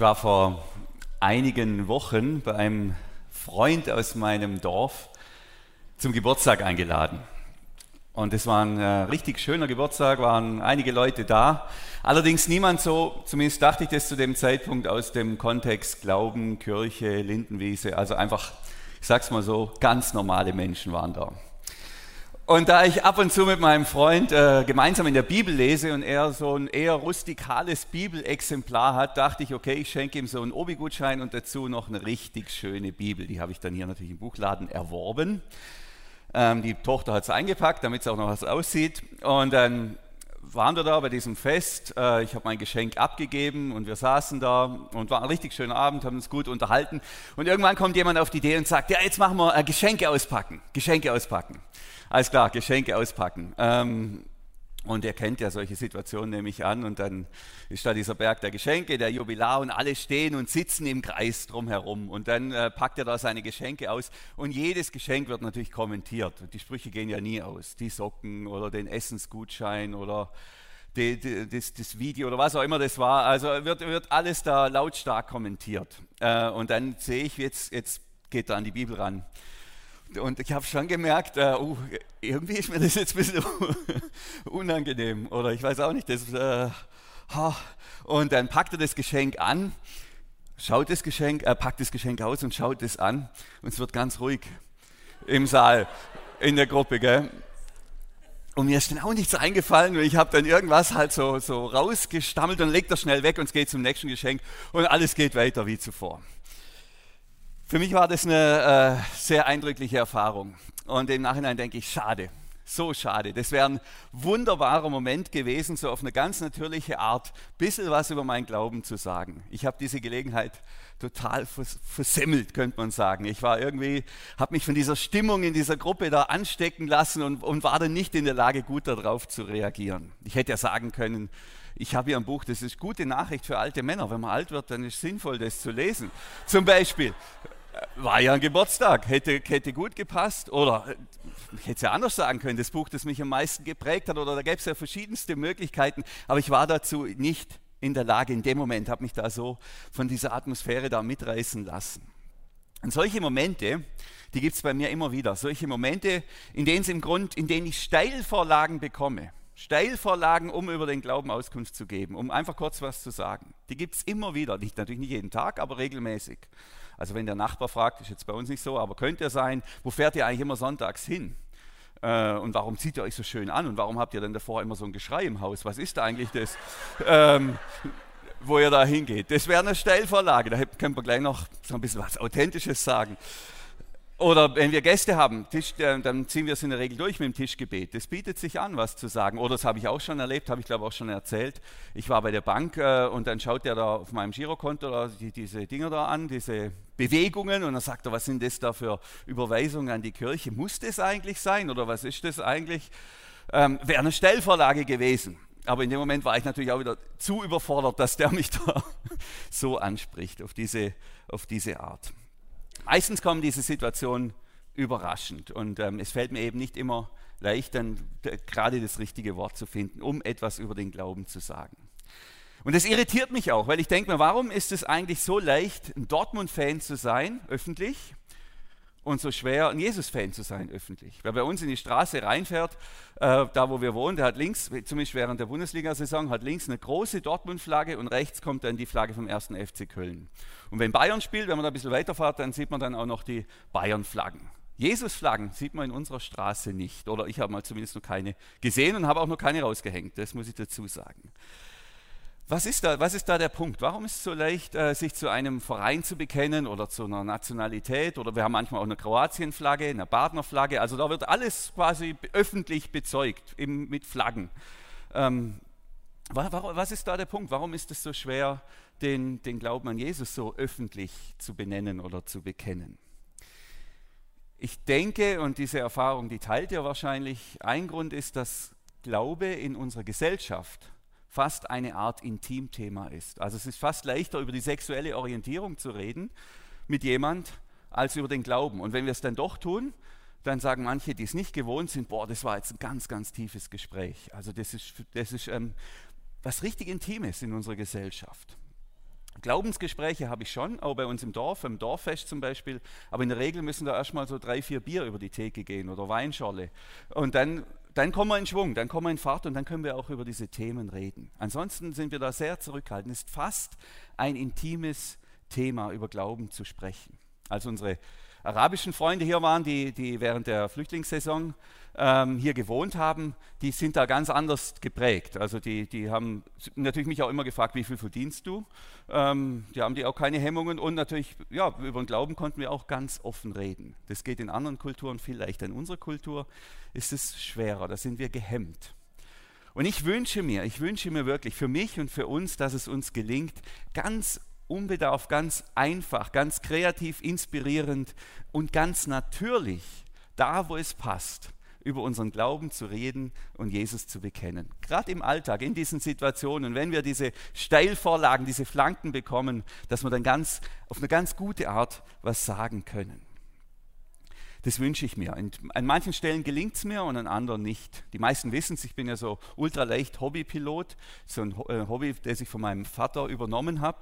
Ich war vor einigen Wochen bei einem Freund aus meinem Dorf zum Geburtstag eingeladen. Und es war ein äh, richtig schöner Geburtstag, waren einige Leute da. Allerdings niemand so, zumindest dachte ich das zu dem Zeitpunkt aus dem Kontext Glauben, Kirche, Lindenwiese. Also einfach, ich sag's mal so, ganz normale Menschen waren da. Und da ich ab und zu mit meinem Freund äh, gemeinsam in der Bibel lese und er so ein eher rustikales Bibelexemplar hat, dachte ich, okay, ich schenke ihm so einen Obi-Gutschein und dazu noch eine richtig schöne Bibel. Die habe ich dann hier natürlich im Buchladen erworben. Ähm, die Tochter hat es eingepackt, damit es auch noch was aussieht. Und dann waren wir da bei diesem Fest. Äh, ich habe mein Geschenk abgegeben und wir saßen da und war ein richtig schöner Abend, haben uns gut unterhalten. Und irgendwann kommt jemand auf die Idee und sagt, ja, jetzt machen wir äh, Geschenke auspacken. Geschenke auspacken. Alles klar, Geschenke auspacken. Ähm, und er kennt ja solche Situationen, nehme ich an. Und dann ist da dieser Berg der Geschenke, der Jubilar und alle stehen und sitzen im Kreis drumherum. Und dann äh, packt er da seine Geschenke aus. Und jedes Geschenk wird natürlich kommentiert. Die Sprüche gehen ja nie aus. Die Socken oder den Essensgutschein oder die, die, das, das, Video oder was auch immer das war. Also wird, wird alles da lautstark kommentiert. Äh, und dann sehe ich, jetzt, jetzt geht da an die Bibel ran. Und ich habe schon gemerkt, äh, uh, irgendwie ist mir das jetzt ein bisschen unangenehm. Oder ich weiß auch nicht. Das, äh, und dann packt er das Geschenk an, schaut das Geschenk, äh, packt das Geschenk aus und schaut es an. Und es wird ganz ruhig im Saal, in der Gruppe. Gell? Und mir ist dann auch nichts eingefallen und ich habe dann irgendwas halt so, so rausgestammelt und legt das schnell weg und es geht zum nächsten Geschenk und alles geht weiter wie zuvor. Für mich war das eine äh, sehr eindrückliche Erfahrung. Und im Nachhinein denke ich, schade, so schade. Das wäre ein wunderbarer Moment gewesen, so auf eine ganz natürliche Art, ein bisschen was über meinen Glauben zu sagen. Ich habe diese Gelegenheit total versemmelt, könnte man sagen. Ich war irgendwie, habe mich von dieser Stimmung in dieser Gruppe da anstecken lassen und, und war dann nicht in der Lage, gut darauf zu reagieren. Ich hätte ja sagen können, ich habe hier ein Buch, das ist gute Nachricht für alte Männer. Wenn man alt wird, dann ist es sinnvoll, das zu lesen. Zum Beispiel war ja ein Geburtstag, hätte, hätte gut gepasst. Oder ich hätte es ja anders sagen können, das Buch, das mich am meisten geprägt hat. Oder da gäbe es ja verschiedenste Möglichkeiten. Aber ich war dazu nicht in der Lage in dem Moment, habe mich da so von dieser Atmosphäre da mitreißen lassen. Und solche Momente, die gibt es bei mir immer wieder. Solche Momente, in denen, im Grund, in denen ich Steilvorlagen bekomme. Steilvorlagen, um über den Glauben Auskunft zu geben, um einfach kurz was zu sagen. Die gibt es immer wieder. Nicht, natürlich nicht jeden Tag, aber regelmäßig. Also wenn der Nachbar fragt, ist jetzt bei uns nicht so, aber könnte er sein, wo fährt ihr eigentlich immer sonntags hin? Äh, und warum zieht ihr euch so schön an? Und warum habt ihr denn davor immer so ein Geschrei im Haus? Was ist da eigentlich das, ähm, wo ihr da hingeht? Das wäre eine Stellvorlage. Da können wir gleich noch so ein bisschen was Authentisches sagen. Oder wenn wir Gäste haben, Tisch, dann ziehen wir es in der Regel durch mit dem Tischgebet. Das bietet sich an, was zu sagen. Oder das habe ich auch schon erlebt, habe ich glaube auch schon erzählt. Ich war bei der Bank äh, und dann schaut der da auf meinem Girokonto da, die, diese Dinger da an, diese Bewegungen und dann sagt er, was sind das da für Überweisungen an die Kirche? Muss das eigentlich sein oder was ist das eigentlich? Ähm, Wäre eine Stellvorlage gewesen. Aber in dem Moment war ich natürlich auch wieder zu überfordert, dass der mich da so anspricht, auf diese, auf diese Art. Meistens kommen diese Situationen überraschend und ähm, es fällt mir eben nicht immer leicht, dann gerade das richtige Wort zu finden, um etwas über den Glauben zu sagen. Und das irritiert mich auch, weil ich denke mir, warum ist es eigentlich so leicht, ein Dortmund-Fan zu sein, öffentlich, und so schwer, ein Jesus-Fan zu sein, öffentlich. Wer bei uns in die Straße reinfährt, äh, da wo wir wohnen, der hat links, zumindest während der Bundesliga-Saison, hat links eine große Dortmund-Flagge und rechts kommt dann die Flagge vom ersten FC Köln. Und wenn Bayern spielt, wenn man da ein bisschen weiterfährt, dann sieht man dann auch noch die Bayern-Flaggen. Jesus-Flaggen sieht man in unserer Straße nicht. Oder ich habe mal zumindest noch keine gesehen und habe auch noch keine rausgehängt. Das muss ich dazu sagen. Was ist, da, was ist da der Punkt? Warum ist es so leicht, äh, sich zu einem Verein zu bekennen oder zu einer Nationalität? Oder wir haben manchmal auch eine Kroatien-Flagge, eine Partnerflagge. Also da wird alles quasi öffentlich bezeugt mit Flaggen. Ähm, was ist da der Punkt? Warum ist es so schwer, den, den Glauben an Jesus so öffentlich zu benennen oder zu bekennen? Ich denke, und diese Erfahrung, die teilt ihr wahrscheinlich, ein Grund ist, dass Glaube in unserer Gesellschaft fast eine Art Intimthema ist. Also es ist fast leichter, über die sexuelle Orientierung zu reden mit jemand, als über den Glauben. Und wenn wir es dann doch tun, dann sagen manche, die es nicht gewohnt sind, boah, das war jetzt ein ganz, ganz tiefes Gespräch. Also das ist, das ist ähm, was richtig Intimes in unserer Gesellschaft. Glaubensgespräche habe ich schon, auch bei uns im Dorf, im Dorffest zum Beispiel. Aber in der Regel müssen da erstmal so drei, vier Bier über die Theke gehen oder Weinschorle. Und dann, dann kommen wir in Schwung, dann kommen wir in Fahrt und dann können wir auch über diese Themen reden. Ansonsten sind wir da sehr zurückhaltend. Es ist fast ein intimes Thema, über Glauben zu sprechen. Als unsere arabischen Freunde hier waren, die, die während der Flüchtlingssaison ähm, hier gewohnt haben, die sind da ganz anders geprägt. Also die, die haben natürlich mich auch immer gefragt, wie viel verdienst du? Ähm, die haben die auch keine Hemmungen und natürlich, ja, über den Glauben konnten wir auch ganz offen reden. Das geht in anderen Kulturen viel leichter. In unserer Kultur ist es schwerer, da sind wir gehemmt. Und ich wünsche mir, ich wünsche mir wirklich für mich und für uns, dass es uns gelingt, ganz unbedarft, ganz einfach, ganz kreativ, inspirierend und ganz natürlich, da wo es passt, über unseren Glauben zu reden und Jesus zu bekennen. Gerade im Alltag, in diesen Situationen, wenn wir diese Steilvorlagen, diese Flanken bekommen, dass wir dann ganz auf eine ganz gute Art was sagen können. Das wünsche ich mir. Und an manchen Stellen gelingt es mir und an anderen nicht. Die meisten wissen es, ich bin ja so ultraleicht Hobbypilot, so ein äh, Hobby, das ich von meinem Vater übernommen habe.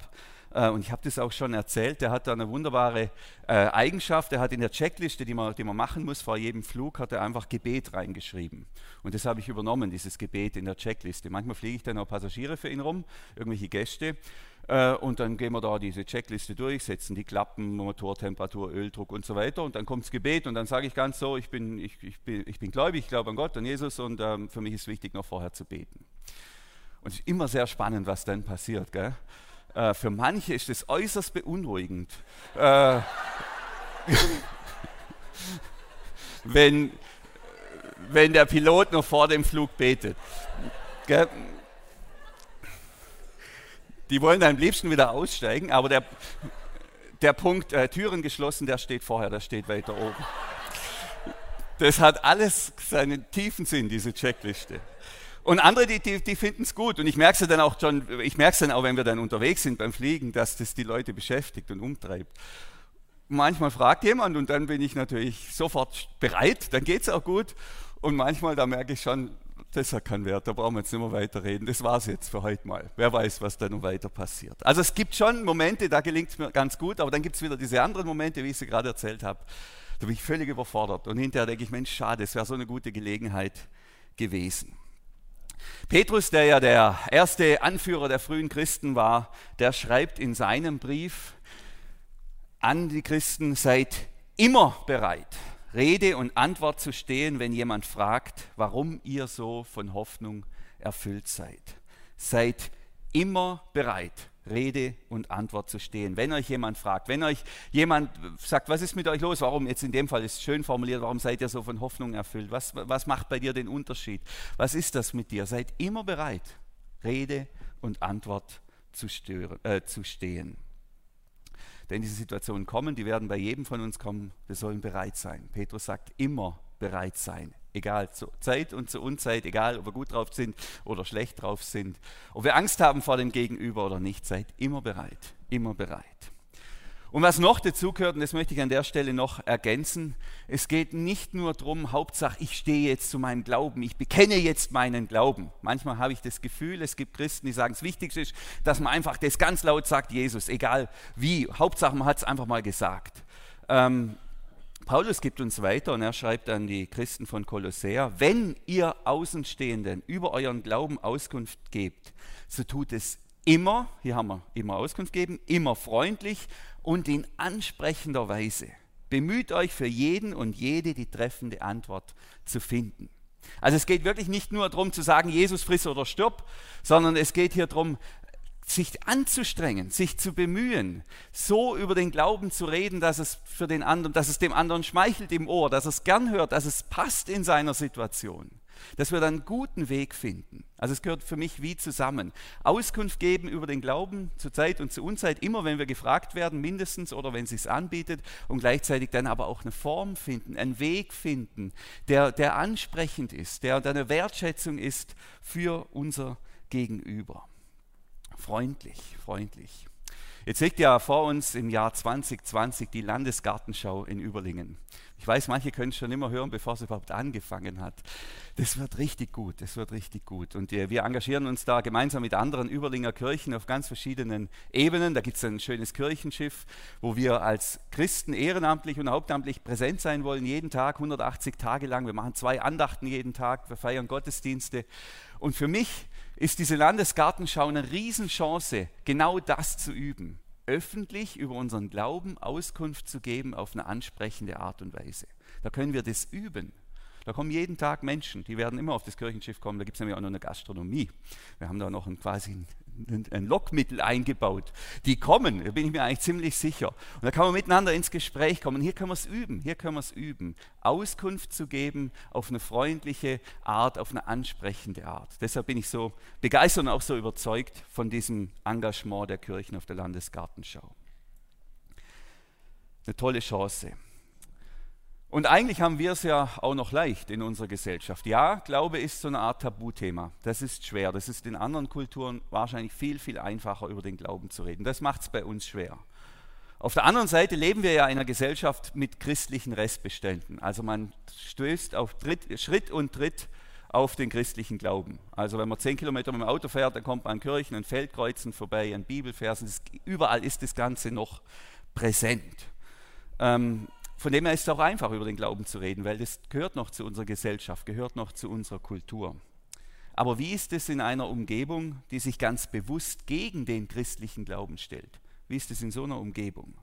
Äh, und ich habe das auch schon erzählt, der hat da eine wunderbare äh, Eigenschaft, er hat in der Checkliste, die man, die man machen muss vor jedem Flug, hat er einfach Gebet reingeschrieben. Und das habe ich übernommen, dieses Gebet in der Checkliste. Manchmal fliege ich dann auch Passagiere für ihn rum, irgendwelche Gäste. Äh, und dann gehen wir da diese Checkliste durch, setzen die Klappen, Motortemperatur, Öldruck und so weiter. Und dann kommt das Gebet und dann sage ich ganz so, ich bin, ich, ich bin, ich bin gläubig, ich glaube an Gott, an Jesus und ähm, für mich ist wichtig, noch vorher zu beten. Und es ist immer sehr spannend, was dann passiert. Gell? Äh, für manche ist es äußerst beunruhigend, äh, wenn, wenn der Pilot noch vor dem Flug betet. Die wollen dann am liebsten wieder aussteigen, aber der, der Punkt äh, Türen geschlossen, der steht vorher, der steht weiter oben. Das hat alles seinen tiefen Sinn, diese Checkliste. Und andere, die, die, die finden es gut. Und ich merke es dann auch schon, ich merke es dann auch, wenn wir dann unterwegs sind beim Fliegen, dass das die Leute beschäftigt und umtreibt. Manchmal fragt jemand und dann bin ich natürlich sofort bereit, dann geht es auch gut. Und manchmal, da merke ich schon, das hat keinen Wert, da brauchen wir jetzt nicht mehr weiterreden. Das war es jetzt für heute mal. Wer weiß, was da noch weiter passiert. Also es gibt schon Momente, da gelingt es mir ganz gut, aber dann gibt es wieder diese anderen Momente, wie ich sie gerade erzählt habe. Da bin ich völlig überfordert. Und hinterher denke ich, Mensch, schade, es wäre so eine gute Gelegenheit gewesen. Petrus, der ja der erste Anführer der frühen Christen war, der schreibt in seinem Brief an die Christen, seid immer bereit, Rede und Antwort zu stehen, wenn jemand fragt, warum ihr so von Hoffnung erfüllt seid. Seid immer bereit, Rede und Antwort zu stehen. Wenn euch jemand fragt, wenn euch jemand sagt, was ist mit euch los, warum, jetzt in dem Fall ist es schön formuliert, warum seid ihr so von Hoffnung erfüllt, was, was macht bei dir den Unterschied, was ist das mit dir, seid immer bereit, Rede und Antwort zu, stören, äh, zu stehen. Denn diese Situationen kommen, die werden bei jedem von uns kommen, wir sollen bereit sein. Petrus sagt, immer bereit sein egal zur Zeit und zur Unzeit, egal ob wir gut drauf sind oder schlecht drauf sind, ob wir Angst haben vor dem Gegenüber oder nicht, seid immer bereit, immer bereit. Und was noch dazu gehört, und das möchte ich an der Stelle noch ergänzen, es geht nicht nur darum, Hauptsache, ich stehe jetzt zu meinem Glauben, ich bekenne jetzt meinen Glauben. Manchmal habe ich das Gefühl, es gibt Christen, die sagen, das Wichtigste ist, dass man einfach das ganz laut sagt, Jesus, egal wie, Hauptsache man hat es einfach mal gesagt. Ähm, Paulus gibt uns weiter und er schreibt an die Christen von Kolossea, wenn ihr Außenstehenden über euren Glauben Auskunft gebt, so tut es immer, hier haben wir immer Auskunft geben, immer freundlich und in ansprechender Weise. Bemüht euch für jeden und jede die treffende Antwort zu finden. Also es geht wirklich nicht nur darum zu sagen, Jesus friss oder stirb, sondern es geht hier darum, sich anzustrengen, sich zu bemühen, so über den Glauben zu reden, dass es für den anderen, dass es dem anderen schmeichelt im Ohr, dass er es gern hört, dass es passt in seiner Situation, dass wir dann einen guten Weg finden. Also es gehört für mich wie zusammen. Auskunft geben über den Glauben zur Zeit und zur Unzeit, immer wenn wir gefragt werden, mindestens oder wenn es sich anbietet und gleichzeitig dann aber auch eine Form finden, einen Weg finden, der, der ansprechend ist, der, der eine Wertschätzung ist für unser Gegenüber freundlich, freundlich. Jetzt liegt ja vor uns im Jahr 2020 die Landesgartenschau in Überlingen. Ich weiß, manche können es schon immer hören, bevor es überhaupt angefangen hat. Das wird richtig gut, das wird richtig gut. Und wir engagieren uns da gemeinsam mit anderen Überlinger Kirchen auf ganz verschiedenen Ebenen. Da gibt es ein schönes Kirchenschiff, wo wir als Christen ehrenamtlich und hauptamtlich präsent sein wollen, jeden Tag, 180 Tage lang. Wir machen zwei Andachten jeden Tag, wir feiern Gottesdienste. Und für mich ist diese Landesgartenschau eine Riesenchance, genau das zu üben öffentlich über unseren Glauben Auskunft zu geben auf eine ansprechende Art und Weise. Da können wir das üben. Da kommen jeden Tag Menschen, die werden immer auf das Kirchenschiff kommen. Da gibt es nämlich auch noch eine Gastronomie. Wir haben da noch ein, quasi ein Lockmittel eingebaut. Die kommen, da bin ich mir eigentlich ziemlich sicher. Und da kann man miteinander ins Gespräch kommen. Hier können wir es üben, hier können wir es üben. Auskunft zu geben auf eine freundliche Art, auf eine ansprechende Art. Deshalb bin ich so begeistert und auch so überzeugt von diesem Engagement der Kirchen auf der Landesgartenschau. Eine tolle Chance. Und eigentlich haben wir es ja auch noch leicht in unserer Gesellschaft. Ja, Glaube ist so eine Art Tabuthema. Das ist schwer. Das ist in anderen Kulturen wahrscheinlich viel, viel einfacher, über den Glauben zu reden. Das macht es bei uns schwer. Auf der anderen Seite leben wir ja in einer Gesellschaft mit christlichen Restbeständen. Also man stößt auf Tritt, Schritt und Tritt auf den christlichen Glauben. Also wenn man zehn Kilometer mit dem Auto fährt, dann kommt man an Kirchen, an Feldkreuzen vorbei, an Bibelversen. überall ist das Ganze noch präsent. Ähm, von dem her ist es auch einfach, über den Glauben zu reden, weil das gehört noch zu unserer Gesellschaft, gehört noch zu unserer Kultur. Aber wie ist es in einer Umgebung, die sich ganz bewusst gegen den christlichen Glauben stellt? Wie ist es in so einer Umgebung?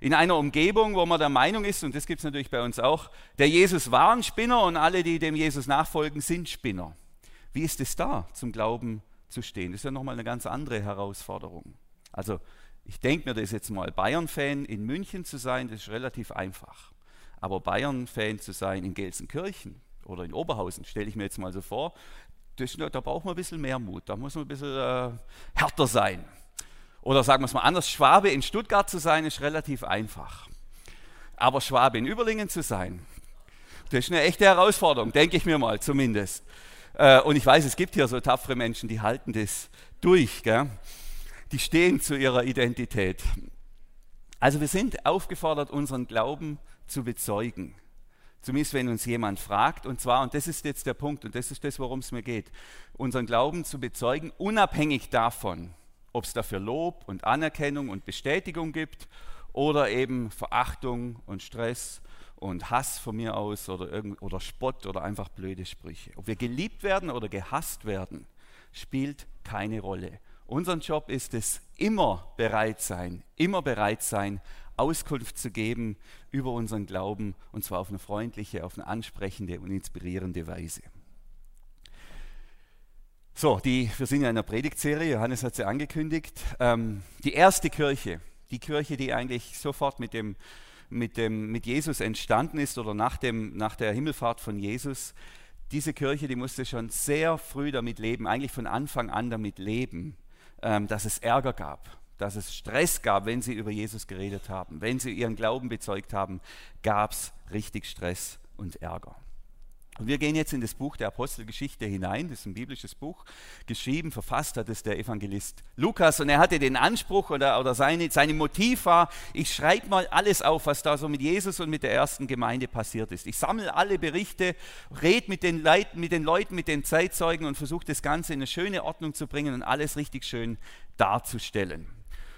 In einer Umgebung, wo man der Meinung ist, und das gibt es natürlich bei uns auch, der Jesus war ein Spinner und alle, die dem Jesus nachfolgen, sind Spinner. Wie ist es da, zum Glauben zu stehen? Das ist ja nochmal eine ganz andere Herausforderung. Also ich denke mir das jetzt mal, Bayern-Fan in München zu sein, das ist relativ einfach. Aber Bayern-Fan zu sein in Gelsenkirchen oder in Oberhausen, stelle ich mir jetzt mal so vor, das, da braucht man ein bisschen mehr Mut, da muss man ein bisschen äh, härter sein. Oder sagen wir es mal anders, Schwabe in Stuttgart zu sein, ist relativ einfach. Aber Schwabe in Überlingen zu sein, das ist eine echte Herausforderung, denke ich mir mal zumindest. Äh, und ich weiß, es gibt hier so tapfere Menschen, die halten das durch. Gell? Die stehen zu ihrer Identität. Also wir sind aufgefordert, unseren Glauben zu bezeugen. Zumindest wenn uns jemand fragt. Und zwar, und das ist jetzt der Punkt, und das ist das, worum es mir geht, unseren Glauben zu bezeugen, unabhängig davon, ob es dafür Lob und Anerkennung und Bestätigung gibt oder eben Verachtung und Stress und Hass von mir aus oder, irgend, oder Spott oder einfach blöde Sprüche. Ob wir geliebt werden oder gehasst werden, spielt keine Rolle. Unser Job ist es, immer bereit sein, immer bereit sein, Auskunft zu geben über unseren Glauben und zwar auf eine freundliche, auf eine ansprechende und inspirierende Weise. So, die, wir sind ja in einer Predigtserie, Johannes hat sie angekündigt. Ähm, die erste Kirche, die Kirche, die eigentlich sofort mit, dem, mit, dem, mit Jesus entstanden ist oder nach, dem, nach der Himmelfahrt von Jesus, diese Kirche, die musste schon sehr früh damit leben, eigentlich von Anfang an damit leben, dass es Ärger gab, dass es Stress gab, wenn sie über Jesus geredet haben. Wenn sie ihren Glauben bezeugt haben, gab es richtig Stress und Ärger. Und wir gehen jetzt in das Buch der Apostelgeschichte hinein. Das ist ein biblisches Buch. Geschrieben, verfasst hat es der Evangelist Lukas. Und er hatte den Anspruch oder, oder seine, Motiv war, ich schreibe mal alles auf, was da so mit Jesus und mit der ersten Gemeinde passiert ist. Ich sammle alle Berichte, rede mit den, Leit, mit den Leuten, mit den Zeitzeugen und versuche das Ganze in eine schöne Ordnung zu bringen und alles richtig schön darzustellen.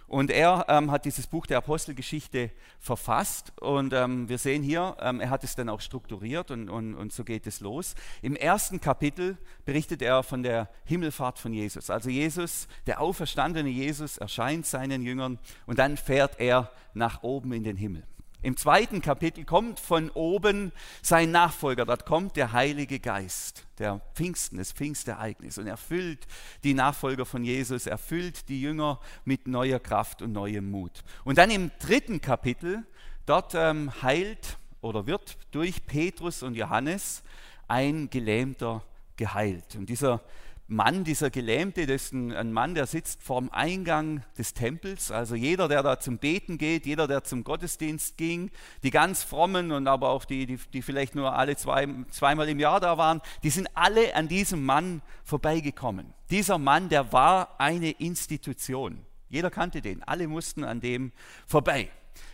Und er ähm, hat dieses Buch der Apostelgeschichte verfasst und ähm, wir sehen hier, ähm, er hat es dann auch strukturiert und, und, und so geht es los. Im ersten Kapitel berichtet er von der Himmelfahrt von Jesus. Also Jesus, der auferstandene Jesus, erscheint seinen Jüngern und dann fährt er nach oben in den Himmel. Im zweiten Kapitel kommt von oben sein Nachfolger, dort kommt der Heilige Geist, der Pfingsten, das Pfingstereignis und erfüllt die Nachfolger von Jesus, erfüllt die Jünger mit neuer Kraft und neuem Mut. Und dann im dritten Kapitel, dort ähm, heilt oder wird durch Petrus und Johannes ein Gelähmter geheilt. Und dieser Mann, dieser Gelähmte, das ist ein, ein, Mann, der sitzt vorm Eingang des Tempels. Also jeder, der da zum Beten geht, jeder, der zum Gottesdienst ging, die ganz frommen und aber auch die, die, die vielleicht nur alle zwei, zweimal im Jahr da waren, die sind alle an diesem Mann vorbeigekommen. Dieser Mann, der war eine Institution. Jeder kannte den. Alle mussten an dem vorbei.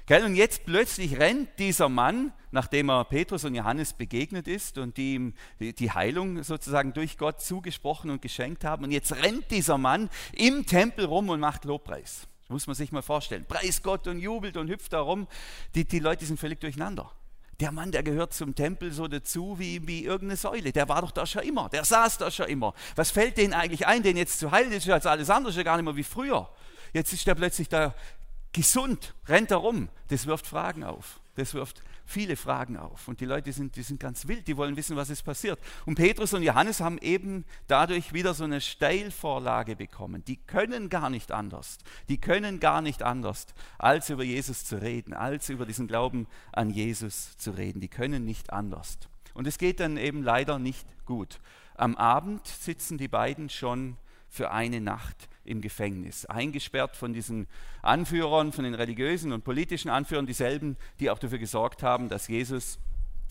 Und jetzt plötzlich rennt dieser Mann, nachdem er Petrus und Johannes begegnet ist und die ihm die Heilung sozusagen durch Gott zugesprochen und geschenkt haben. Und jetzt rennt dieser Mann im Tempel rum und macht Lobpreis. Das muss man sich mal vorstellen. Preis Gott und jubelt und hüpft da rum. Die, die Leute sind völlig durcheinander. Der Mann, der gehört zum Tempel so dazu wie, wie irgendeine Säule. Der war doch da schon immer. Der saß da schon immer. Was fällt denen eigentlich ein, den jetzt zu heilen? Das ist ja alles andere schon gar nicht mehr wie früher. Jetzt ist der plötzlich da gesund, rennt er rum. Das wirft Fragen auf. Das wirft viele Fragen auf. Und die Leute sind, die sind ganz wild, die wollen wissen, was ist passiert. Und Petrus und Johannes haben eben dadurch wieder so eine Steilvorlage bekommen. Die können gar nicht anders. Die können gar nicht anders, als über Jesus zu reden, als über diesen Glauben an Jesus zu reden. Die können nicht anders. Und es geht dann eben leider nicht gut. Am Abend sitzen die beiden schon für eine Nacht im Gefängnis, eingesperrt von diesen Anführern, von den religiösen und politischen Anführern, dieselben, die auch dafür gesorgt haben, dass Jesus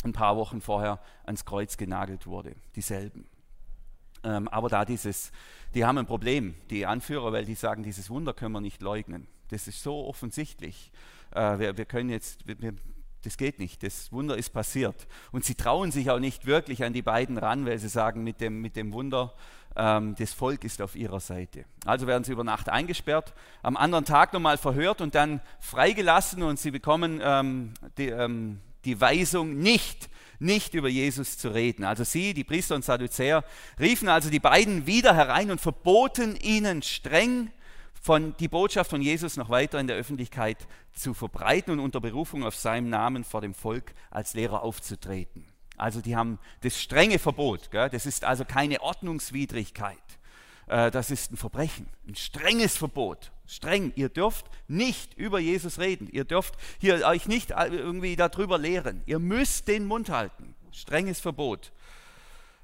ein paar Wochen vorher ans Kreuz genagelt wurde, dieselben. Ähm, aber da dieses, die haben ein Problem, die Anführer, weil die sagen, dieses Wunder können wir nicht leugnen. Das ist so offensichtlich. Äh, wir, wir, können jetzt, wir, das geht nicht, das Wunder ist passiert. Und sie trauen sich auch nicht wirklich an die beiden ran, weil sie sagen, mit dem, mit dem Wunder ähm, das Volk ist auf ihrer Seite. Also werden sie über Nacht eingesperrt, am anderen Tag nochmal verhört und dann freigelassen und sie bekommen ähm, die, ähm, die Weisung, nicht, nicht über Jesus zu reden. Also sie, die Priester und Sadduzäer, riefen also die beiden wieder herein und verboten ihnen streng, von die Botschaft von Jesus noch weiter in der Öffentlichkeit zu verbreiten und unter Berufung auf seinem Namen vor dem Volk als Lehrer aufzutreten. Also die haben das strenge Verbot. Gell? Das ist also keine Ordnungswidrigkeit. Äh, das ist ein Verbrechen, ein strenges Verbot. Streng. Ihr dürft nicht über Jesus reden. Ihr dürft hier euch nicht irgendwie darüber lehren. Ihr müsst den Mund halten. Strenges Verbot.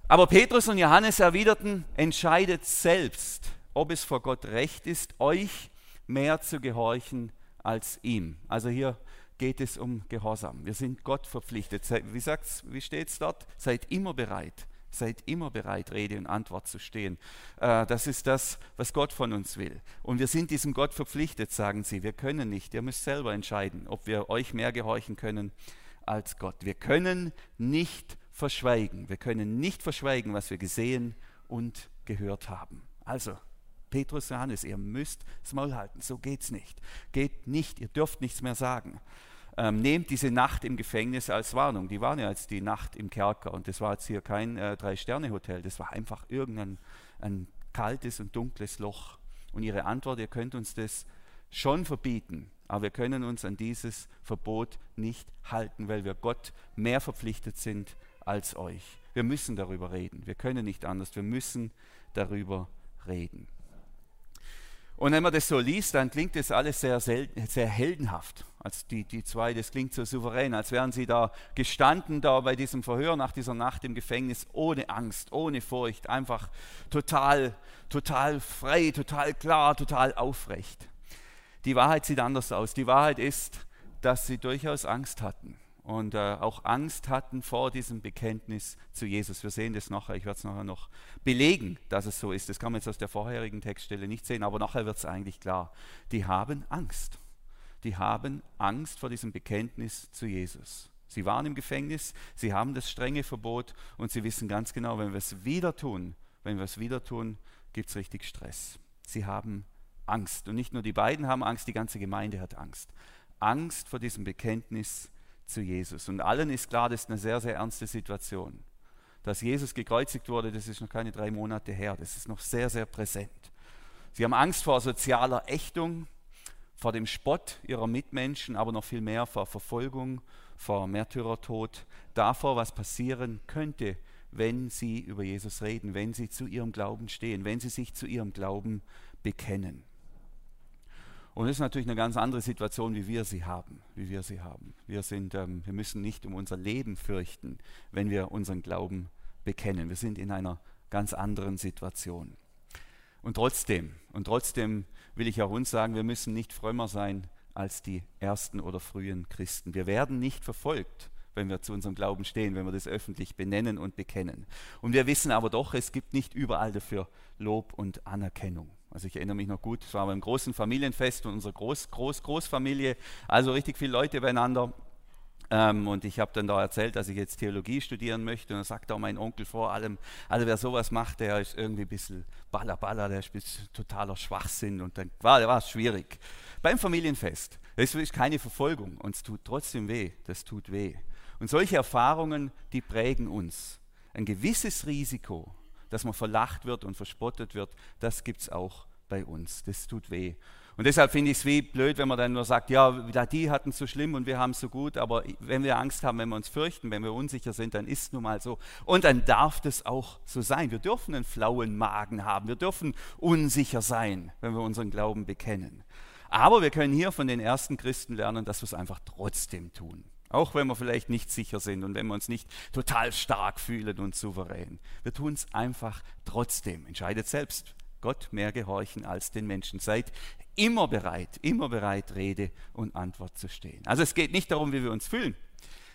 Aber Petrus und Johannes erwiderten, entscheidet selbst, ob es vor Gott recht ist, euch mehr zu gehorchen als ihm. Also hier geht es um Gehorsam. Wir sind Gott verpflichtet. Wie, wie steht es dort? Seid immer bereit. Seid immer bereit, Rede und Antwort zu stehen. Äh, das ist das, was Gott von uns will. Und wir sind diesem Gott verpflichtet, sagen sie. Wir können nicht. Ihr müsst selber entscheiden, ob wir euch mehr gehorchen können als Gott. Wir können nicht verschweigen. Wir können nicht verschweigen, was wir gesehen und gehört haben. Also, Petrus, Johannes, ihr müsst das Maul halten. So geht's nicht. Geht nicht. Ihr dürft nichts mehr sagen ähm, nehmt diese Nacht im Gefängnis als Warnung. Die waren ja jetzt die Nacht im Kerker und das war jetzt hier kein äh, Drei-Sterne-Hotel, das war einfach irgendein ein kaltes und dunkles Loch. Und ihre Antwort, ihr könnt uns das schon verbieten, aber wir können uns an dieses Verbot nicht halten, weil wir Gott mehr verpflichtet sind als euch. Wir müssen darüber reden. Wir können nicht anders. Wir müssen darüber reden. Und wenn man das so liest, dann klingt das alles sehr, sehr heldenhaft. Als die, die zwei, das klingt so souverän, als wären sie da gestanden, da bei diesem Verhör nach dieser Nacht im Gefängnis, ohne Angst, ohne Furcht, einfach total, total frei, total klar, total aufrecht. Die Wahrheit sieht anders aus. Die Wahrheit ist, dass sie durchaus Angst hatten und äh, auch Angst hatten vor diesem Bekenntnis zu Jesus. Wir sehen das nachher, ich werde es nachher noch belegen, dass es so ist. Das kann man jetzt aus der vorherigen Textstelle nicht sehen, aber nachher wird es eigentlich klar. Die haben Angst. Die haben Angst vor diesem Bekenntnis zu Jesus. Sie waren im Gefängnis, sie haben das strenge Verbot und sie wissen ganz genau, wenn wir es wieder tun, wenn wir es wieder tun, gibt es richtig Stress. Sie haben Angst. Und nicht nur die beiden haben Angst, die ganze Gemeinde hat Angst. Angst vor diesem Bekenntnis zu Jesus. Und allen ist klar, das ist eine sehr, sehr ernste Situation. Dass Jesus gekreuzigt wurde, das ist noch keine drei Monate her. Das ist noch sehr, sehr präsent. Sie haben Angst vor sozialer Ächtung, vor dem Spott ihrer Mitmenschen, aber noch viel mehr vor Verfolgung, vor Märtyrertod, davor, was passieren könnte, wenn sie über Jesus reden, wenn sie zu ihrem Glauben stehen, wenn sie sich zu ihrem Glauben bekennen. Und das ist natürlich eine ganz andere Situation, wie wir sie haben. Wie wir sie haben. Wir, sind, ähm, wir müssen nicht um unser Leben fürchten, wenn wir unseren Glauben bekennen. Wir sind in einer ganz anderen Situation. Und trotzdem, und trotzdem will ich auch uns sagen, wir müssen nicht frömmer sein als die ersten oder frühen Christen. Wir werden nicht verfolgt, wenn wir zu unserem Glauben stehen, wenn wir das öffentlich benennen und bekennen. Und wir wissen aber doch, es gibt nicht überall dafür Lob und Anerkennung. Also ich erinnere mich noch gut, es war beim großen Familienfest und unsere Groß, Groß, Großfamilie, also richtig viele Leute beieinander. Ähm, und ich habe dann da erzählt, dass ich jetzt Theologie studieren möchte. Und dann sagt auch mein Onkel vor allem, also wer sowas macht, der ist irgendwie ein bisschen baller, baller, der ist totaler Schwachsinn. Und dann war, war es schwierig. Beim Familienfest, das ist keine Verfolgung und es tut trotzdem weh, das tut weh. Und solche Erfahrungen, die prägen uns. Ein gewisses Risiko, dass man verlacht wird und verspottet wird, das gibt es auch bei uns. Das tut weh. Und deshalb finde ich es wie blöd, wenn man dann nur sagt, ja, die hatten es so schlimm und wir haben es so gut, aber wenn wir Angst haben, wenn wir uns fürchten, wenn wir unsicher sind, dann ist es nun mal so. Und dann darf das auch so sein. Wir dürfen einen flauen Magen haben, wir dürfen unsicher sein, wenn wir unseren Glauben bekennen. Aber wir können hier von den ersten Christen lernen, dass wir es einfach trotzdem tun. Auch wenn wir vielleicht nicht sicher sind und wenn wir uns nicht total stark fühlen und souverän. Wir tun es einfach trotzdem. Entscheidet selbst. Gott mehr gehorchen als den Menschen. Seid immer bereit, immer bereit, Rede und Antwort zu stehen. Also es geht nicht darum, wie wir uns fühlen.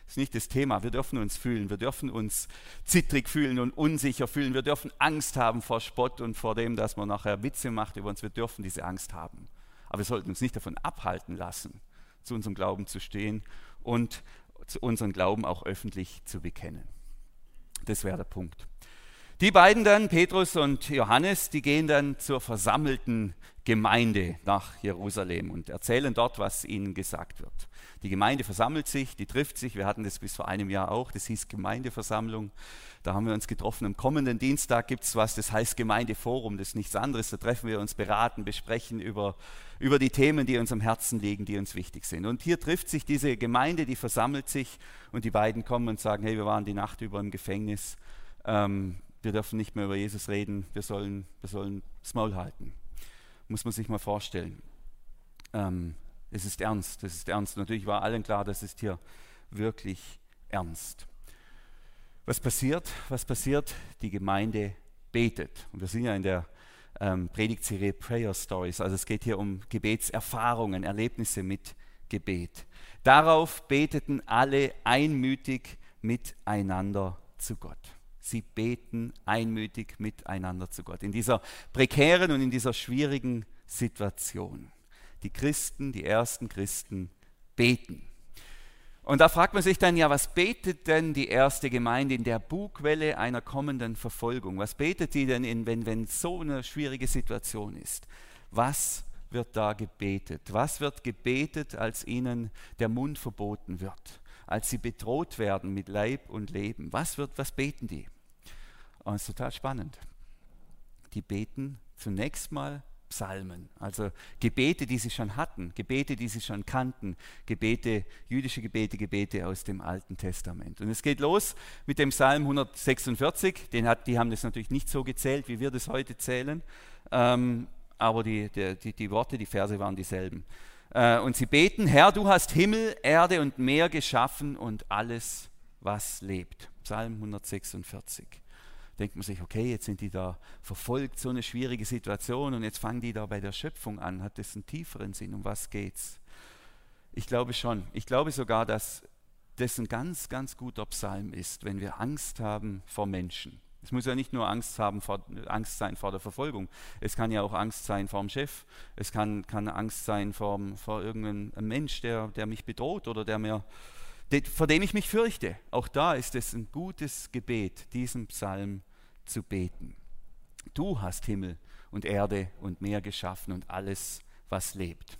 Das ist nicht das Thema. Wir dürfen uns fühlen. Wir dürfen uns zittrig fühlen und unsicher fühlen. Wir dürfen Angst haben vor Spott und vor dem, dass man nachher Witze macht über uns. Wir dürfen diese Angst haben. Aber wir sollten uns nicht davon abhalten lassen, zu unserem Glauben zu stehen und zu unserem Glauben auch öffentlich zu bekennen. Das wäre der Punkt. Die beiden dann, Petrus und Johannes, die gehen dann zur versammelten Gemeinde nach Jerusalem und erzählen dort, was ihnen gesagt wird. Die Gemeinde versammelt sich, die trifft sich. Wir hatten das bis vor einem Jahr auch. Das hieß Gemeindeversammlung. Da haben wir uns getroffen. Am kommenden Dienstag gibt es was, das heißt Gemeindeforum. Das ist nichts anderes. Da treffen wir uns, beraten, besprechen über, über die Themen, die uns am Herzen liegen, die uns wichtig sind. Und hier trifft sich diese Gemeinde, die versammelt sich. Und die beiden kommen und sagen: Hey, wir waren die Nacht über im Gefängnis. Ähm, wir dürfen nicht mehr über Jesus reden, wir sollen, wir sollen das Maul halten. Muss man sich mal vorstellen. Ähm, es ist ernst, es ist ernst. Natürlich war allen klar, das ist hier wirklich ernst. Was passiert? Was passiert? Die Gemeinde betet. Und wir sind ja in der ähm, Predigtserie Prayer Stories. Also es geht hier um Gebetserfahrungen, Erlebnisse mit Gebet. Darauf beteten alle einmütig miteinander zu Gott. Sie beten einmütig miteinander zu Gott. In dieser prekären und in dieser schwierigen Situation. Die Christen, die ersten Christen beten. Und da fragt man sich dann, ja, was betet denn die erste Gemeinde in der Bugwelle einer kommenden Verfolgung? Was betet die denn, in, wenn, wenn so eine schwierige Situation ist? Was wird da gebetet? Was wird gebetet, als ihnen der Mund verboten wird? Als sie bedroht werden mit Leib und Leben? Was, wird, was beten die? Und es ist total spannend. Die beten zunächst mal Psalmen, also Gebete, die sie schon hatten, Gebete, die sie schon kannten, Gebete, jüdische Gebete, Gebete aus dem Alten Testament. Und es geht los mit dem Psalm 146, den hat, die haben das natürlich nicht so gezählt, wie wir das heute zählen, ähm, aber die, die, die, Worte, die Verse waren dieselben. Äh, und sie beten, Herr, du hast Himmel, Erde und Meer geschaffen und alles, was lebt. Psalm 146 denkt man sich, okay, jetzt sind die da verfolgt, so eine schwierige Situation und jetzt fangen die da bei der Schöpfung an. Hat das einen tieferen Sinn? Um was geht's? Ich glaube schon. Ich glaube sogar, dass das ein ganz, ganz guter Psalm ist, wenn wir Angst haben vor Menschen. Es muss ja nicht nur Angst, haben vor, Angst sein vor der Verfolgung. Es kann ja auch Angst sein vor dem Chef. Es kann, kann Angst sein vor, vor irgendeinem Mensch, der, der mich bedroht oder der mir vor dem ich mich fürchte. Auch da ist es ein gutes Gebet, diesen Psalm zu beten. Du hast Himmel und Erde und Meer geschaffen und alles, was lebt.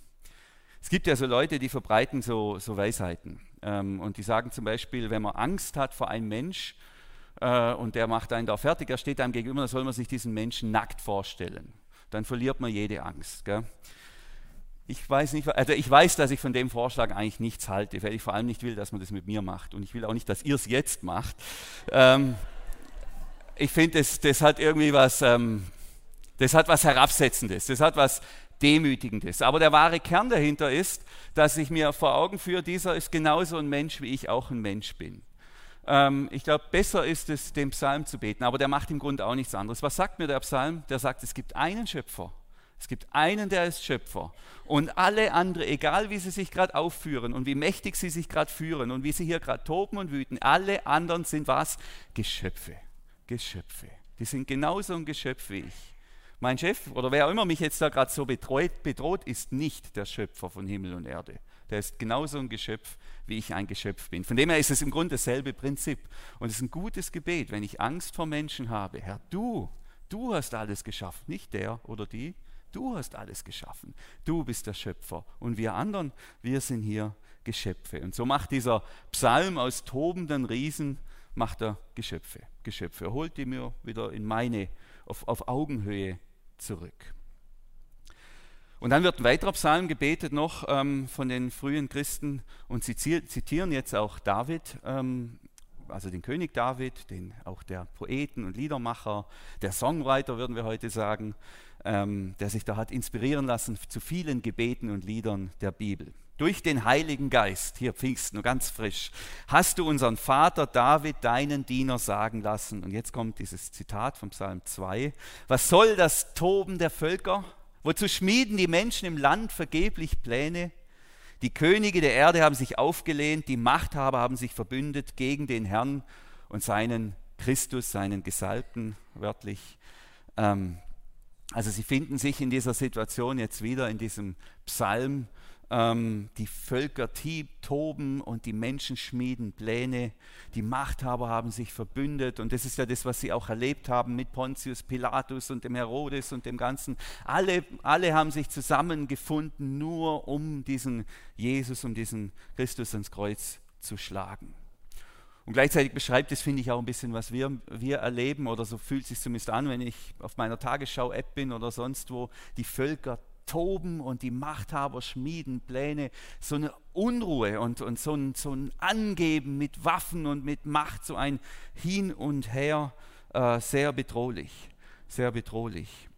Es gibt ja so Leute, die verbreiten so, so Weisheiten. Ähm, und die sagen zum Beispiel, wenn man Angst hat vor einem Mensch äh, und der macht einen da fertig, er steht einem gegenüber, dann soll man sich diesen Menschen nackt vorstellen. Dann verliert man jede Angst. Gell? Ich weiß, nicht, also ich weiß, dass ich von dem Vorschlag eigentlich nichts halte, weil ich vor allem nicht will, dass man das mit mir macht. Und ich will auch nicht, dass ihr es jetzt macht. Ähm, ich finde, das, das hat irgendwie was, ähm, das hat was Herabsetzendes, das hat was Demütigendes. Aber der wahre Kern dahinter ist, dass ich mir vor Augen führe, dieser ist genauso ein Mensch, wie ich auch ein Mensch bin. Ähm, ich glaube, besser ist es, den Psalm zu beten, aber der macht im Grunde auch nichts anderes. Was sagt mir der Psalm? Der sagt, es gibt einen Schöpfer es gibt einen, der ist Schöpfer. Und alle anderen, egal wie sie sich gerade aufführen und wie mächtig sie sich gerade führen und wie sie hier gerade toben und wüten, alle anderen sind was? Geschöpfe. Geschöpfe. Die sind genauso ein Geschöpf wie ich. Mein Chef oder wer auch immer mich jetzt da gerade so betreut, bedroht, ist nicht der Schöpfer von Himmel und Erde. Der ist genauso ein Geschöpf, wie ich ein Geschöpf bin. Von dem her ist es im Grunde dasselbe Prinzip. Und es ist ein gutes Gebet, wenn ich Angst vor Menschen habe. Herr, du, du hast alles geschaffen, nicht der oder die. Du hast alles geschaffen. Du bist der Schöpfer. Und wir anderen, wir sind hier Geschöpfe. Und so macht dieser Psalm aus tobenden Riesen, macht er Geschöpfe. Geschöpfe. Er holt die mir wieder in meine, auf, auf Augenhöhe zurück. Und dann wird ein weiterer Psalm gebetet noch ähm, von den frühen Christen und sie zitieren jetzt auch David, ähm, also den König David, den auch der Poeten und Liedermacher, der Songwriter würden wir heute sagen, ähm, der sich da hat inspirieren lassen zu vielen Gebeten und Liedern der Bibel. Durch den Heiligen Geist, hier Pfingsten, nur ganz frisch, hast du unseren Vater David, deinen Diener, sagen lassen. Und jetzt kommt dieses Zitat vom Psalm 2. Was soll das Toben der Völker? Wozu schmieden die Menschen im Land vergeblich Pläne? Die Könige der Erde haben sich aufgelehnt, die Machthaber haben sich verbündet gegen den Herrn und seinen Christus, seinen Gesalbten, wörtlich. Ähm, also sie finden sich in dieser Situation jetzt wieder in diesem Psalm ähm, die Völker toben und die Menschen schmieden Pläne. Die Machthaber haben sich verbündet und das ist ja das, was sie auch erlebt haben mit Pontius Pilatus und dem Herodes und dem Ganzen. Alle, alle haben sich zusammengefunden, nur um diesen Jesus, um diesen Christus ans Kreuz zu schlagen. Und gleichzeitig beschreibt es, finde ich, auch ein bisschen, was wir, wir erleben, oder so fühlt es sich zumindest an, wenn ich auf meiner Tagesschau-App bin oder sonst wo, die Völker toben und die Machthaber schmieden Pläne, so eine Unruhe und, und so, ein, so ein Angeben mit Waffen und mit Macht, so ein Hin und Her, äh, sehr bedrohlich, sehr bedrohlich.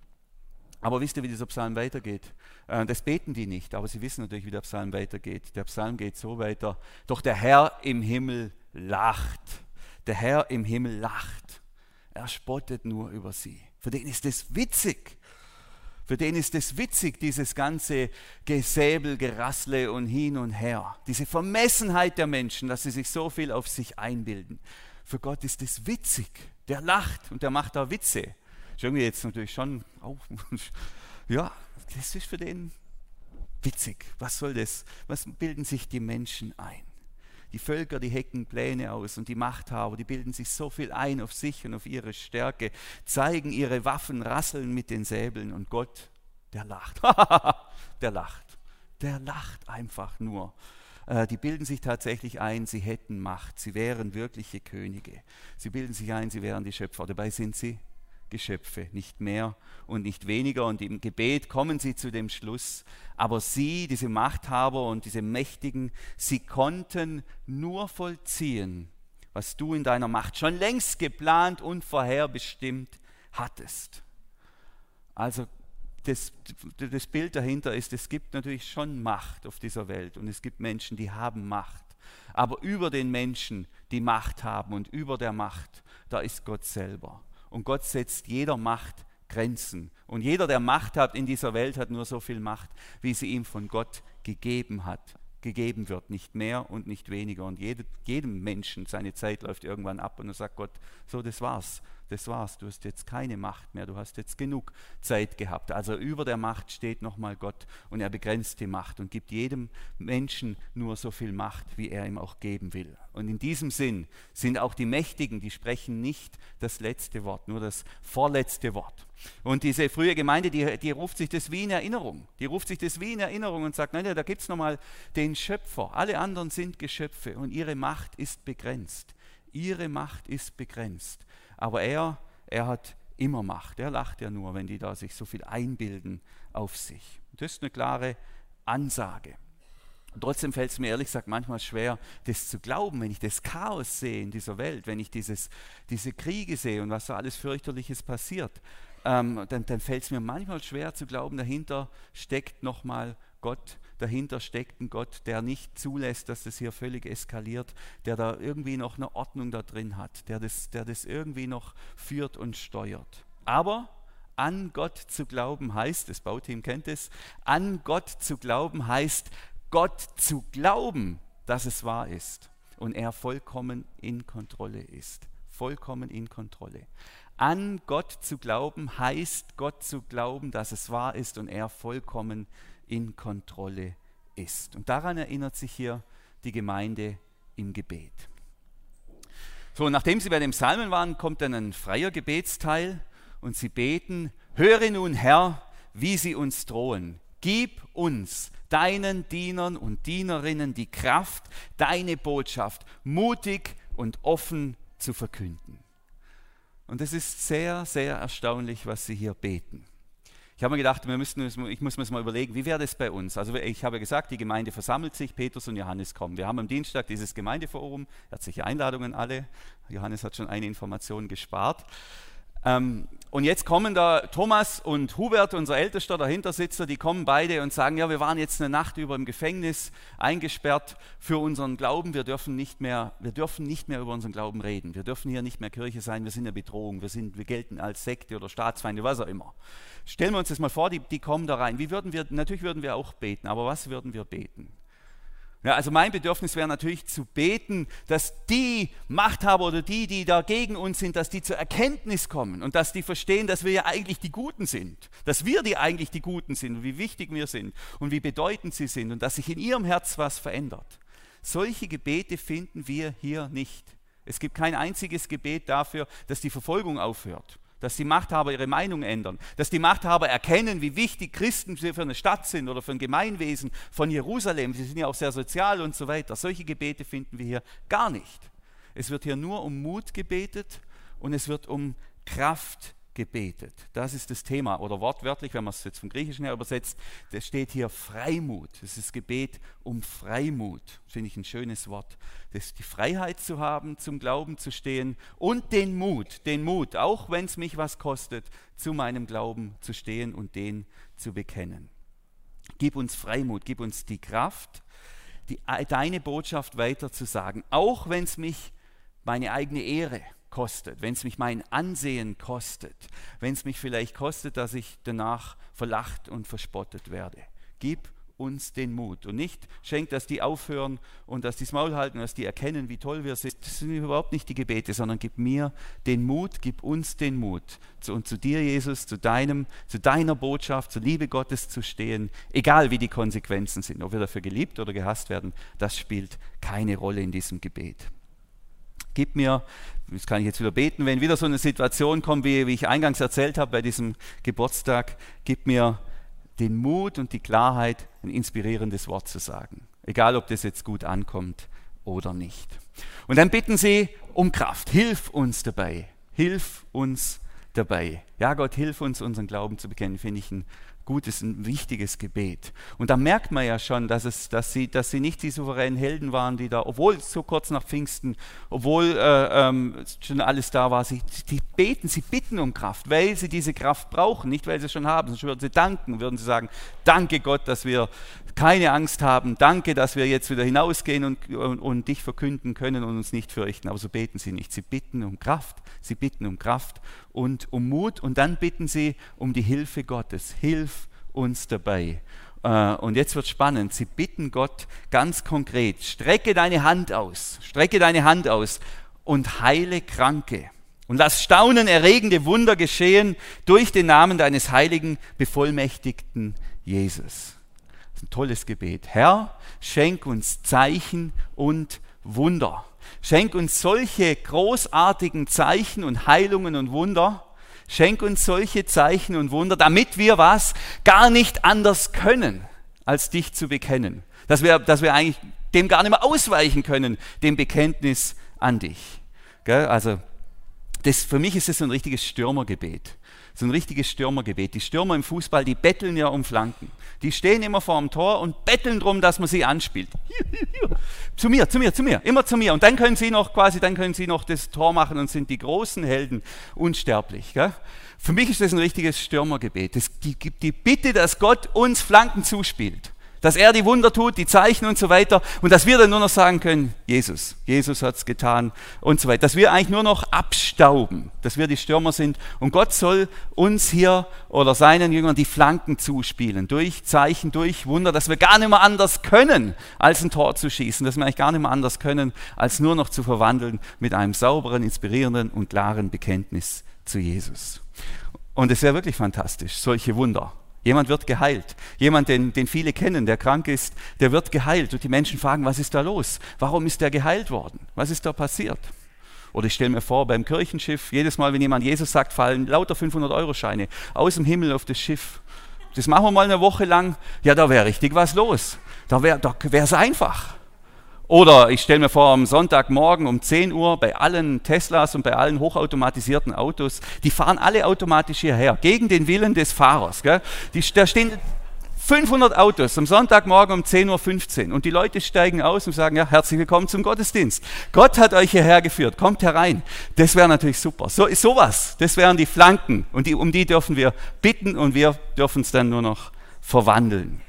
Aber wisst ihr, wie dieser Psalm weitergeht? Äh, das beten die nicht, aber sie wissen natürlich, wie der Psalm weitergeht. Der Psalm geht so weiter, doch der Herr im Himmel lacht. Der Herr im Himmel lacht. Er spottet nur über sie. Für den ist es witzig. Für den ist es witzig, dieses ganze Gesäbel, Gerassle und hin und her. Diese Vermessenheit der Menschen, dass sie sich so viel auf sich einbilden. Für Gott ist es witzig. Der lacht und der macht da Witze. Ist irgendwie jetzt natürlich schon, oh, ja, das ist für den witzig. Was soll das? Was bilden sich die Menschen ein? Die Völker, die hecken Pläne aus und die Machthaber, die bilden sich so viel ein auf sich und auf ihre Stärke, zeigen ihre Waffen, rasseln mit den Säbeln und Gott, der lacht. der lacht. Der lacht einfach nur. Äh, die bilden sich tatsächlich ein, sie hätten Macht, sie wären wirkliche Könige. Sie bilden sich ein, sie wären die Schöpfer. Dabei sind sie Geschöpfe, nicht mehr und nicht weniger. Und im Gebet kommen sie zu dem Schluss, aber sie, diese Machthaber und diese Mächtigen, sie konnten nur vollziehen, was du in deiner Macht schon längst geplant und vorherbestimmt hattest. Also das, das Bild dahinter ist, es gibt natürlich schon Macht auf dieser Welt und es gibt Menschen, die haben Macht. Aber über den Menschen, die Macht haben und über der Macht, da ist Gott selber. Und Gott setzt jeder Macht Grenzen. Und jeder, der Macht hat in dieser Welt, hat nur so viel Macht, wie sie ihm von Gott gegeben hat, gegeben wird. Nicht mehr und nicht weniger. Und jede, jedem Menschen, seine Zeit läuft irgendwann ab und er sagt Gott, so, das war's das war's, du hast jetzt keine Macht mehr, du hast jetzt genug Zeit gehabt. Also über der Macht steht nochmal Gott und er begrenzt die Macht und gibt jedem Menschen nur so viel Macht, wie er ihm auch geben will. Und in diesem Sinn sind auch die Mächtigen, die sprechen nicht das letzte Wort, nur das vorletzte Wort. Und diese frühe Gemeinde, die, die ruft sich das wie in Erinnerung. Die ruft sich das wie in Erinnerung und sagt, nein, da gibt es nochmal den Schöpfer. Alle anderen sind Geschöpfe und ihre Macht ist begrenzt. Ihre Macht ist begrenzt. Aber er, er hat immer Macht. Er lacht ja nur, wenn die da sich so viel einbilden auf sich. Das ist eine klare Ansage. Trotzdem fällt es mir ehrlich gesagt manchmal schwer, das zu glauben, wenn ich das Chaos sehe in dieser Welt, wenn ich dieses, diese Kriege sehe und was da alles fürchterliches passiert, ähm, dann, dann fällt es mir manchmal schwer zu glauben, dahinter steckt nochmal Gott, dahinter steckt ein Gott, der nicht zulässt, dass das hier völlig eskaliert, der da irgendwie noch eine Ordnung da drin hat, der das, der das irgendwie noch führt und steuert. Aber an Gott zu glauben heißt, das Bauteam kennt es, an Gott zu glauben heißt, Gott zu glauben, dass es wahr ist und er vollkommen in Kontrolle ist. Vollkommen in Kontrolle. An Gott zu glauben heißt Gott zu glauben, dass es wahr ist und er vollkommen in Kontrolle ist. Und daran erinnert sich hier die Gemeinde im Gebet. So, nachdem sie bei den Psalmen waren, kommt dann ein freier Gebetsteil und sie beten, höre nun Herr, wie sie uns drohen. Gib uns, deinen Dienern und Dienerinnen, die Kraft, deine Botschaft mutig und offen zu verkünden. Und es ist sehr, sehr erstaunlich, was sie hier beten. Ich habe mir gedacht, wir müssten, ich muss mir das mal überlegen, wie wäre das bei uns? Also ich habe gesagt, die Gemeinde versammelt sich, Petrus und Johannes kommen. Wir haben am Dienstag dieses Gemeindeforum, herzliche Einladungen alle. Johannes hat schon eine Information gespart. Ähm, und jetzt kommen da Thomas und Hubert, unser ältester Dahintersitzer, die kommen beide und sagen, ja, wir waren jetzt eine Nacht über im Gefängnis eingesperrt für unseren Glauben. Wir dürfen nicht mehr, wir dürfen nicht mehr über unseren Glauben reden. Wir dürfen hier nicht mehr Kirche sein. Wir sind eine Bedrohung. Wir, sind, wir gelten als Sekte oder Staatsfeinde, was auch immer. Stellen wir uns das mal vor, die, die kommen da rein. Wie würden wir, natürlich würden wir auch beten, aber was würden wir beten? Ja, also mein Bedürfnis wäre natürlich zu beten, dass die Machthaber oder die, die da gegen uns sind, dass die zur Erkenntnis kommen und dass die verstehen, dass wir ja eigentlich die Guten sind, dass wir die eigentlich die Guten sind und wie wichtig wir sind und wie bedeutend sie sind und dass sich in ihrem Herz was verändert. Solche Gebete finden wir hier nicht. Es gibt kein einziges Gebet dafür, dass die Verfolgung aufhört dass die Machthaber ihre Meinung ändern, dass die Machthaber erkennen, wie wichtig Christen für eine Stadt sind oder für ein Gemeinwesen von Jerusalem. Sie sind ja auch sehr sozial und so weiter. Solche Gebete finden wir hier gar nicht. Es wird hier nur um Mut gebetet und es wird um Kraft gebetet. Das ist das Thema. Oder wortwörtlich, wenn man es jetzt vom Griechischen her übersetzt, das steht hier Freimut. Das ist Gebet um Freimut. Finde ich ein schönes Wort. Das die Freiheit zu haben, zum Glauben zu stehen und den Mut, den Mut, auch wenn es mich was kostet, zu meinem Glauben zu stehen und den zu bekennen. Gib uns Freimut, gib uns die Kraft, die, deine Botschaft weiter zu sagen, auch wenn es mich meine eigene Ehre kostet, wenn es mich mein Ansehen kostet, wenn es mich vielleicht kostet, dass ich danach verlacht und verspottet werde. Gib uns den Mut und nicht schenkt, dass die aufhören und dass die das Maul halten, dass die erkennen, wie toll wir sind. Das sind überhaupt nicht die Gebete, sondern gib mir den Mut, gib uns den Mut, zu, und zu dir, Jesus, zu deinem, zu deiner Botschaft, zur Liebe Gottes zu stehen, egal wie die Konsequenzen sind. Ob wir dafür geliebt oder gehasst werden, das spielt keine Rolle in diesem Gebet. Gib mir, das kann ich jetzt wieder beten, wenn wieder so eine Situation kommt, wie, wie ich eingangs erzählt habe bei diesem Geburtstag, gib mir den Mut und die Klarheit, ein inspirierendes Wort zu sagen. Egal, ob das jetzt gut ankommt oder nicht. Und dann bitten sie um Kraft. Hilf uns dabei. Hilf uns dabei. Ja, Gott, hilf uns, unseren Glauben zu bekennen, finde ich ein gutes, ein wichtiges Gebet. Und da merkt man ja schon, dass, es, dass, sie, dass sie nicht die souveränen Helden waren, die da, obwohl so kurz nach Pfingsten, obwohl äh, ähm, schon alles da war, sie, sie beten, sie bitten um Kraft, weil sie diese Kraft brauchen, nicht weil sie schon haben, sonst würden sie danken, würden sie sagen, danke Gott, dass wir keine Angst haben, danke, dass wir jetzt wieder hinausgehen und, und, und dich verkünden können und uns nicht fürchten. Aber so beten sie nicht. Sie bitten um Kraft, sie bitten um Kraft und um Mut und dann bitten sie um die Hilfe Gottes. Hilf uns dabei. Äh, und jetzt wird spannend. Sie bitten Gott ganz konkret, strecke deine Hand aus, strecke deine Hand aus und heile Kranke. Und lass staunenerregende Wunder geschehen durch den Namen deines heiligen, bevollmächtigten Jesus. Das ist ein tolles Gebet. Herr, schenk uns Zeichen und Wunder. Schenk uns solche großartigen Zeichen und Heilungen und Wunder. Schenk uns solche Zeichen und Wunder, damit wir was gar nicht anders können, als dich zu bekennen. Dass wir, dass wir eigentlich dem gar nicht mehr ausweichen können, dem Bekenntnis an dich. Also das, für mich ist es so ein richtiges Stürmergebet so ein richtiges Stürmergebet. Die Stürmer im Fußball, die betteln ja um Flanken. Die stehen immer vor dem Tor und betteln darum, dass man sie anspielt. zu mir, zu mir, zu mir, immer zu mir. Und dann können sie noch quasi, dann können sie noch das Tor machen und sind die großen Helden unsterblich. Gell? Für mich ist das ein richtiges Stürmergebet. Es gibt die Bitte, dass Gott uns Flanken zuspielt dass er die Wunder tut, die Zeichen und so weiter und dass wir dann nur noch sagen können, Jesus, Jesus hat es getan und so weiter. Dass wir eigentlich nur noch abstauben, dass wir die Stürmer sind und Gott soll uns hier oder seinen Jüngern die Flanken zuspielen, durch Zeichen, durch Wunder, dass wir gar nicht mehr anders können, als ein Tor zu schießen, dass wir eigentlich gar nicht mehr anders können, als nur noch zu verwandeln mit einem sauberen, inspirierenden und klaren Bekenntnis zu Jesus. Und es wäre wirklich fantastisch, solche Wunder. Jemand wird geheilt. Jemand, den, den viele kennen, der krank ist, der wird geheilt. Und die Menschen fragen, was ist da los? Warum ist der geheilt worden? Was ist da passiert? Oder ich stelle mir vor, beim Kirchenschiff, jedes Mal, wenn jemand Jesus sagt, fallen lauter 500-Euro-Scheine aus dem Himmel auf das Schiff. Das machen wir mal eine Woche lang. Ja, da wäre richtig was los. Da wäre es einfach. Oder ich stelle mir vor, am Sonntagmorgen um 10 Uhr bei allen Teslas und bei allen hochautomatisierten Autos, die fahren alle automatisch hierher, gegen den Willen des Fahrers. Gell? Die, da stehen 500 Autos am Sonntagmorgen um 10.15 Uhr und die Leute steigen aus und sagen, ja, herzlich willkommen zum Gottesdienst. Gott hat euch hierher geführt, kommt herein. Das wäre natürlich super. So, sowas, das wären die Flanken und die, um die dürfen wir bitten und wir dürfen es dann nur noch verwandeln.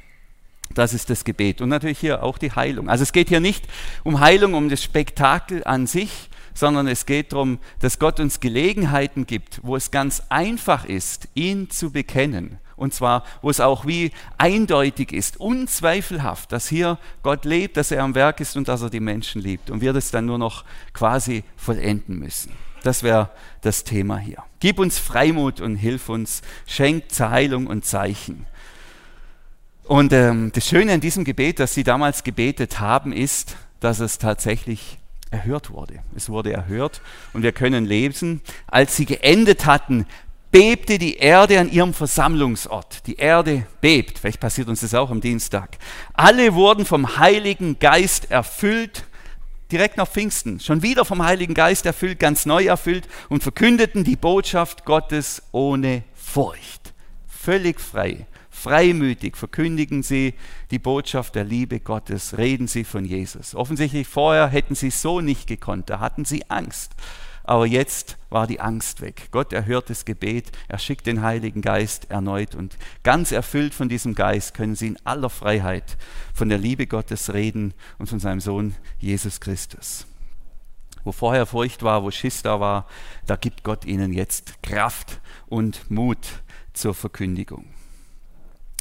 Das ist das Gebet. Und natürlich hier auch die Heilung. Also es geht hier nicht um Heilung, um das Spektakel an sich, sondern es geht darum, dass Gott uns Gelegenheiten gibt, wo es ganz einfach ist, ihn zu bekennen. Und zwar, wo es auch wie eindeutig ist, unzweifelhaft, dass hier Gott lebt, dass er am Werk ist und dass er die Menschen liebt. Und wir das dann nur noch quasi vollenden müssen. Das wäre das Thema hier. Gib uns Freimut und hilf uns, schenk Heilung und Zeichen. Und ähm, das Schöne an diesem Gebet, das Sie damals gebetet haben, ist, dass es tatsächlich erhört wurde. Es wurde erhört und wir können lesen, als sie geendet hatten, bebte die Erde an ihrem Versammlungsort. Die Erde bebt. Vielleicht passiert uns das auch am Dienstag. Alle wurden vom Heiligen Geist erfüllt. Direkt nach Pfingsten, schon wieder vom Heiligen Geist erfüllt, ganz neu erfüllt und verkündeten die Botschaft Gottes ohne Furcht. Völlig frei. Freimütig verkündigen sie die Botschaft der Liebe Gottes, reden sie von Jesus. Offensichtlich vorher hätten sie so nicht gekonnt, da hatten sie Angst. Aber jetzt war die Angst weg. Gott erhört das Gebet, er schickt den Heiligen Geist erneut und ganz erfüllt von diesem Geist können sie in aller Freiheit von der Liebe Gottes reden und von seinem Sohn Jesus Christus. Wo vorher Furcht war, wo Schiss da war, da gibt Gott ihnen jetzt Kraft und Mut zur Verkündigung.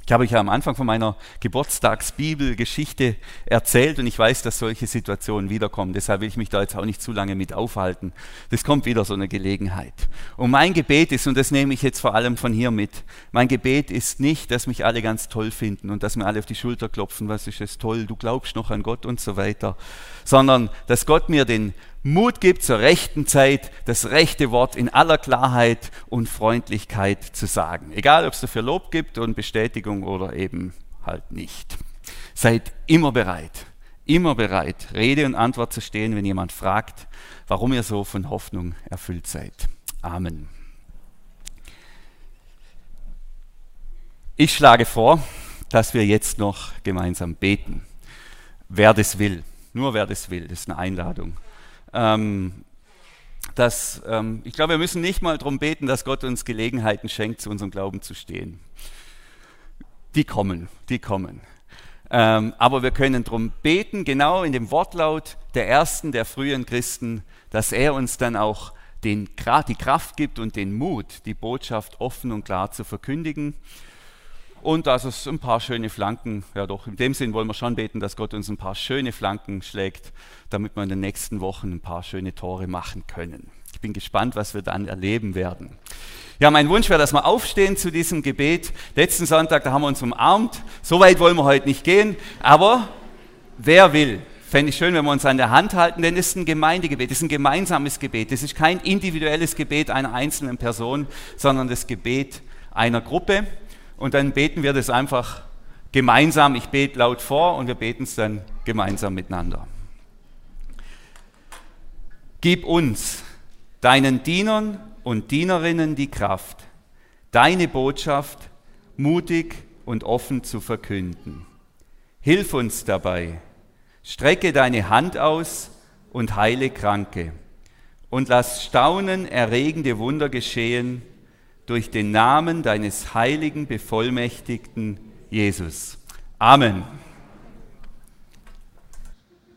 Ich habe euch ja am Anfang von meiner Geburtstagsbibelgeschichte erzählt und ich weiß, dass solche Situationen wiederkommen. Deshalb will ich mich da jetzt auch nicht zu lange mit aufhalten. Das kommt wieder so eine Gelegenheit. Und mein Gebet ist, und das nehme ich jetzt vor allem von hier mit, mein Gebet ist nicht, dass mich alle ganz toll finden und dass mir alle auf die Schulter klopfen, was ist das toll, du glaubst noch an Gott und so weiter, sondern dass Gott mir den Mut gibt, zur rechten Zeit das rechte Wort in aller Klarheit und Freundlichkeit zu sagen. Egal, ob es dafür Lob gibt und Bestätigung oder eben halt nicht. Seid immer bereit, immer bereit, Rede und Antwort zu stehen, wenn jemand fragt, warum ihr so von Hoffnung erfüllt seid. Amen. Ich schlage vor, dass wir jetzt noch gemeinsam beten. Wer das will, nur wer das will, das ist eine Einladung ähm, dass, ähm, ich glaube, wir müssen nicht mal darum beten, dass Gott uns Gelegenheiten schenkt, zu unserem Glauben zu stehen. Die kommen, die kommen. Ähm, aber wir können darum beten, genau in dem Wortlaut der ersten, der frühen Christen, dass er uns dann auch den, die Kraft gibt und den Mut, die Botschaft offen und klar zu verkündigen und dass es ein paar schöne Flanken, ja doch, in dem Sinn wollen wir schon beten, dass Gott uns ein paar schöne Flanken schlägt, damit wir in den nächsten Wochen ein paar schöne Tore machen können. Ich bin gespannt, was wir dann erleben werden. Ja, mein Wunsch wäre, dass wir aufstehen zu diesem Gebet. Letzten Sonntag, da haben wir uns umarmt. So weit wollen wir heute nicht gehen, aber wer will, fände ich schön, wenn wir uns an der Hand halten, denn es ist ein Gemeindegebet, es ist ein gemeinsames Gebet. Es ist kein individuelles Gebet einer einzelnen Person, sondern das Gebet einer Gruppe und dann beten wir das einfach gemeinsam. Ich bete laut vor und wir beten es dann gemeinsam miteinander. Gib uns, deinen Dienern und Dienerinnen, die Kraft, deine Botschaft mutig und offen zu verkünden. Hilf uns dabei. Strecke deine Hand aus und heile Kranke. Und lass staunen erregende Wunder geschehen durch den Namen deines heiligen, bevollmächtigten Jesus. Amen.